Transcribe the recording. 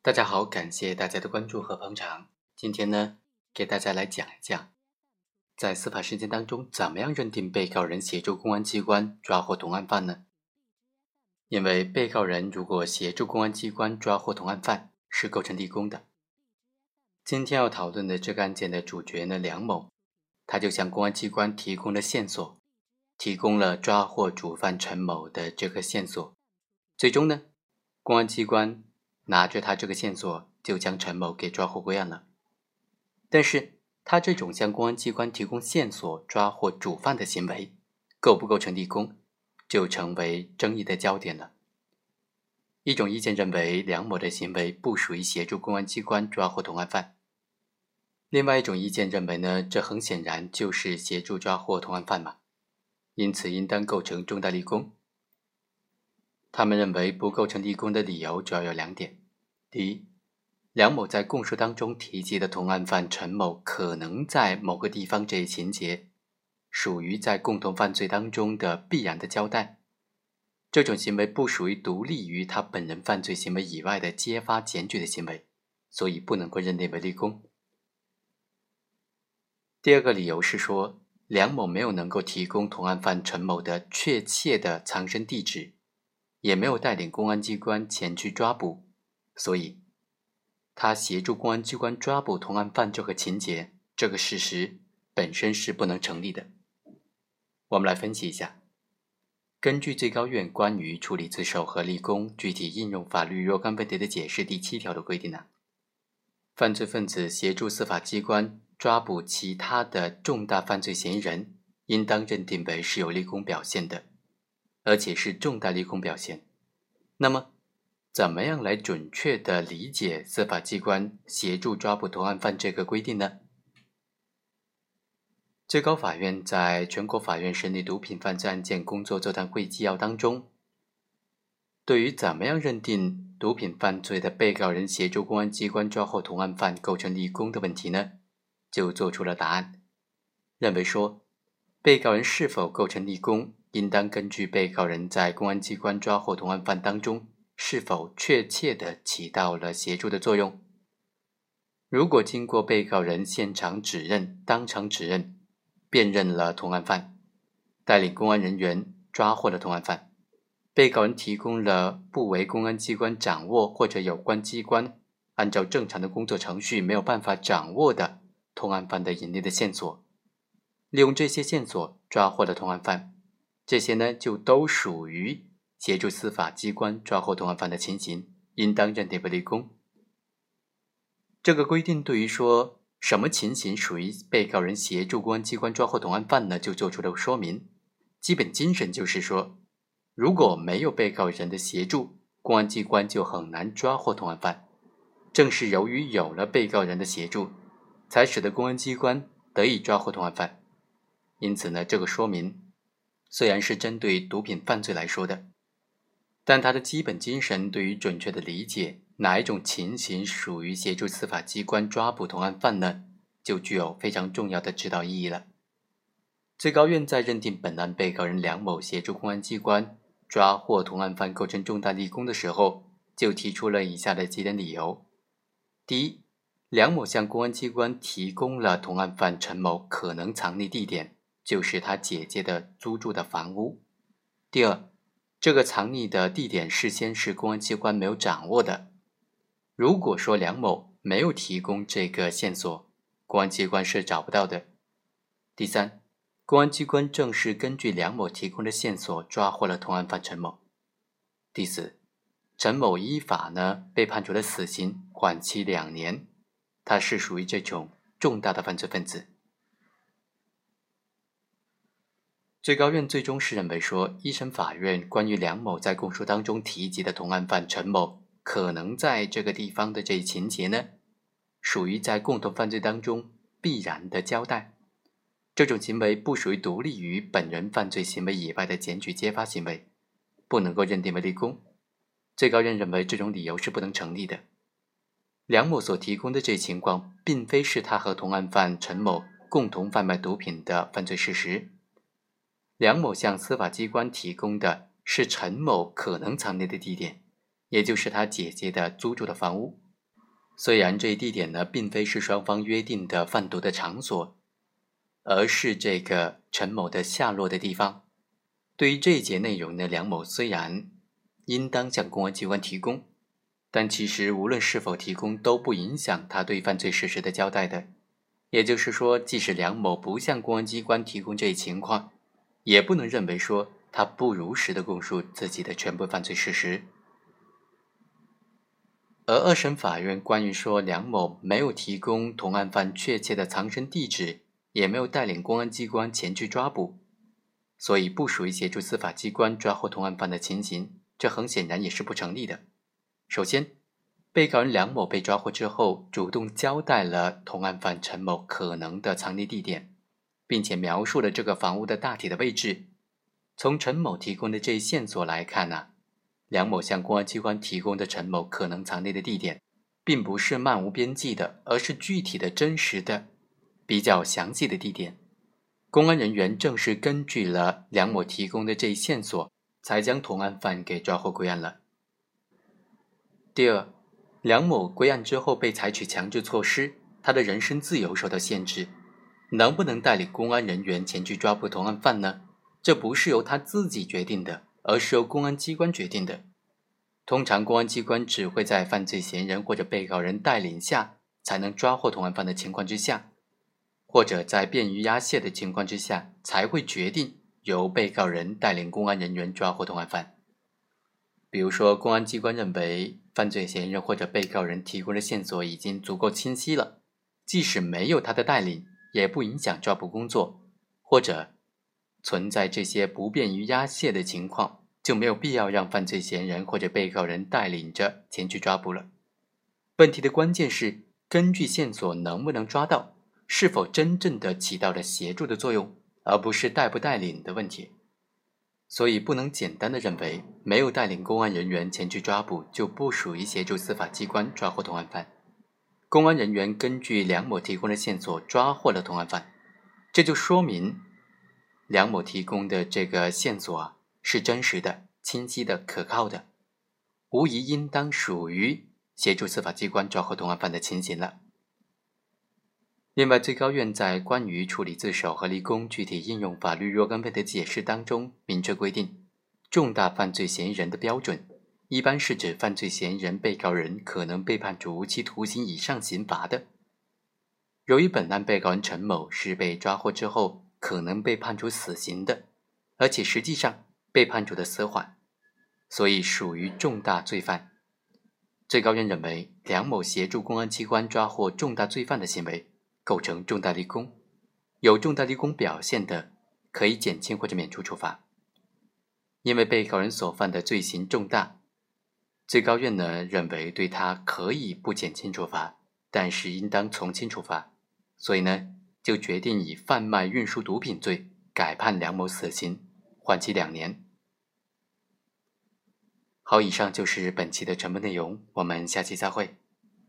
大家好，感谢大家的关注和捧场。今天呢，给大家来讲一讲，在司法实践当中，怎么样认定被告人协助公安机关抓获同案犯呢？因为被告人如果协助公安机关抓获同案犯，是构成立功的。今天要讨论的这个案件的主角呢，梁某，他就向公安机关提供了线索，提供了抓获主犯陈某的这个线索。最终呢，公安机关。拿着他这个线索，就将陈某给抓获归案了。但是他这种向公安机关提供线索抓获主犯的行为，构不构成立功，就成为争议的焦点了。一种意见认为，梁某的行为不属于协助公安机关抓获同案犯；另外一种意见认为呢，这很显然就是协助抓获同案犯嘛，因此应当构成重大立功。他们认为不构成立功的理由主要有两点：第一，梁某在供述当中提及的同案犯陈某可能在某个地方这一情节，属于在共同犯罪当中的必然的交代，这种行为不属于独立于他本人犯罪行为以外的揭发检举的行为，所以不能够认定为立功。第二个理由是说，梁某没有能够提供同案犯陈某的确切的藏身地址。也没有带领公安机关前去抓捕，所以他协助公安机关抓捕同案犯这个情节，这个事实本身是不能成立的。我们来分析一下，根据最高院关于处理自首和立功具体应用法律若干问题的解释第七条的规定呢，犯罪分子协助司法机关抓捕其他的重大犯罪嫌疑人，应当认定为是有立功表现的。而且是重大立功表现。那么，怎么样来准确的理解司法机关协助抓捕同案犯这个规定呢？最高法院在全国法院审理毒品犯罪案件工作座谈会纪要当中，对于怎么样认定毒品犯罪的被告人协助公安机关抓获同案犯构成立功的问题呢，就做出了答案，认为说，被告人是否构成立功。应当根据被告人在公安机关抓获同案犯当中是否确切的起到了协助的作用。如果经过被告人现场指认、当场指认，辨认了同案犯，带领公安人员抓获了同案犯，被告人提供了不为公安机关掌握或者有关机关按照正常的工作程序没有办法掌握的同案犯的隐匿的线索，利用这些线索抓获了同案犯。这些呢，就都属于协助司法机关抓获同案犯的情形，应当认定为立功。这个规定对于说什么情形属于被告人协助公安机关抓获同案犯呢，就做出了说明。基本精神就是说，如果没有被告人的协助，公安机关就很难抓获同案犯。正是由于有了被告人的协助，才使得公安机关得以抓获同案犯。因此呢，这个说明。虽然是针对毒品犯罪来说的，但他的基本精神对于准确的理解哪一种情形属于协助司法机关抓捕同案犯呢，就具有非常重要的指导意义了。最高院在认定本案被告人梁某协助公安机关抓获同案犯构成重大立功的时候，就提出了以下的几点理由：第一，梁某向公安机关提供了同案犯陈某可能藏匿地点。就是他姐姐的租住的房屋。第二，这个藏匿的地点事先是公安机关没有掌握的。如果说梁某没有提供这个线索，公安机关是找不到的。第三，公安机关正是根据梁某提供的线索抓获了同案犯陈某。第四，陈某依法呢被判处了死刑，缓期两年，他是属于这种重大的犯罪分子。最高院最终是认为说，一审法院关于梁某在供述当中提及的同案犯陈某可能在这个地方的这一情节呢，属于在共同犯罪当中必然的交代，这种行为不属于独立于本人犯罪行为以外的检举揭发行为，不能够认定为立功。最高院认为这种理由是不能成立的。梁某所提供的这情况，并非是他和同案犯陈某共同贩卖毒品的犯罪事实。梁某向司法机关提供的是陈某可能藏匿的地点，也就是他姐姐的租住的房屋。虽然这一地点呢，并非是双方约定的贩毒的场所，而是这个陈某的下落的地方。对于这一节内容呢，梁某虽然应当向公安机关提供，但其实无论是否提供，都不影响他对犯罪事实的交代的。也就是说，即使梁某不向公安机关提供这一情况，也不能认为说他不如实的供述自己的全部犯罪事实。而二审法院关于说梁某没有提供同案犯确切的藏身地址，也没有带领公安机关前去抓捕。所以不属于协助司法机关抓获同案犯的情形，这很显然也是不成立的。首先，被告人梁某被抓获之后，主动交代了同案犯陈某可能的藏匿地点，并且描述了这个房屋的大体的位置。从陈某提供的这一线索来看呢，梁某向公安机关提供的陈某可能藏匿的地点，并不是漫无边际的，而是具体的真实的、比较详细的地点。公安人员正是根据了梁某提供的这一线索，才将同案犯给抓获归案了。第二，梁某归案之后被采取强制措施，他的人身自由受到限制，能不能带领公安人员前去抓捕同案犯呢？这不是由他自己决定的，而是由公安机关决定的。通常，公安机关只会在犯罪嫌疑人或者被告人带领下才能抓获同案犯的情况之下。或者在便于押解的情况之下，才会决定由被告人带领公安人员抓获同案犯。比如说，公安机关认为犯罪嫌疑人或者被告人提供的线索已经足够清晰了，即使没有他的带领，也不影响抓捕工作；或者存在这些不便于押解的情况，就没有必要让犯罪嫌疑人或者被告人带领着前去抓捕了。问题的关键是根据线索能不能抓到。是否真正的起到了协助的作用，而不是带不带领的问题，所以不能简单的认为没有带领公安人员前去抓捕就不属于协助司法机关抓获同案犯。公安人员根据梁某提供的线索抓获了同案犯，这就说明梁某提供的这个线索啊是真实的、清晰的、可靠的，无疑应当属于协助司法机关抓获同案犯的情形了。另外，最高院在关于处理自首和立功具体应用法律若干问的解释当中，明确规定，重大犯罪嫌疑人的标准，一般是指犯罪嫌疑人、被告人可能被判处无期徒刑以上刑罚的。由于本案被告人陈某是被抓获之后可能被判处死刑的，而且实际上被判处的死缓，所以属于重大罪犯。最高院认为，梁某协助公安机关抓获重大罪犯的行为。构成重大立功，有重大立功表现的，可以减轻或者免除处罚。因为被告人所犯的罪行重大，最高院呢认为对他可以不减轻处罚，但是应当从轻处罚，所以呢就决定以贩卖运输毒品罪改判梁某死刑，缓期两年。好，以上就是本期的全部内容，我们下期再会。